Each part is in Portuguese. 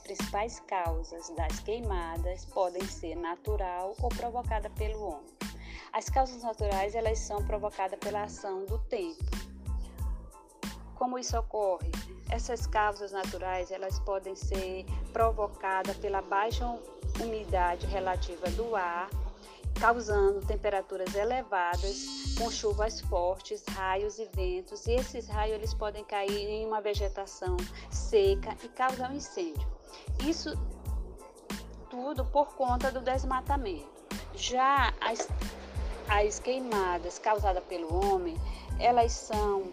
principais causas das queimadas podem ser natural ou provocada pelo homem. As causas naturais elas são provocadas pela ação do tempo. Como isso ocorre? Essas causas naturais elas podem ser provocadas pela baixa umidade relativa do ar, causando temperaturas elevadas, com chuvas fortes, raios e ventos. E esses raios eles podem cair em uma vegetação seca e causar um incêndio. Isso tudo por conta do desmatamento. Já as, as queimadas causadas pelo homem, elas são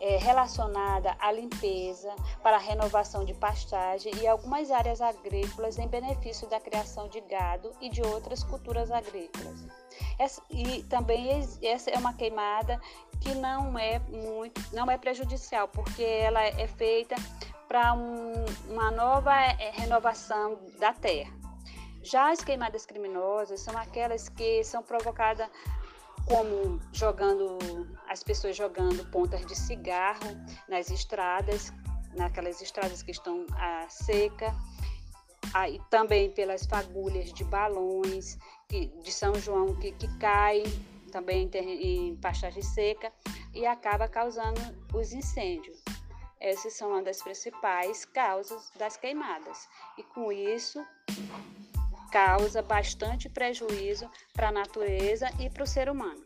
é, relacionada à limpeza, para a renovação de pastagem e algumas áreas agrícolas em benefício da criação de gado e de outras culturas agrícolas. Essa, e também essa é uma queimada que não é muito, não é prejudicial, porque ela é feita para um, uma nova é, renovação da terra. Já as queimadas criminosas são aquelas que são provocadas como jogando as pessoas jogando pontas de cigarro nas estradas, naquelas estradas que estão a seca, aí também pelas fagulhas de balões que, de São João que, que caem também em, em pastagem seca e acaba causando os incêndios. Essas são uma das principais causas das queimadas. E com isso, causa bastante prejuízo para a natureza e para o ser humano.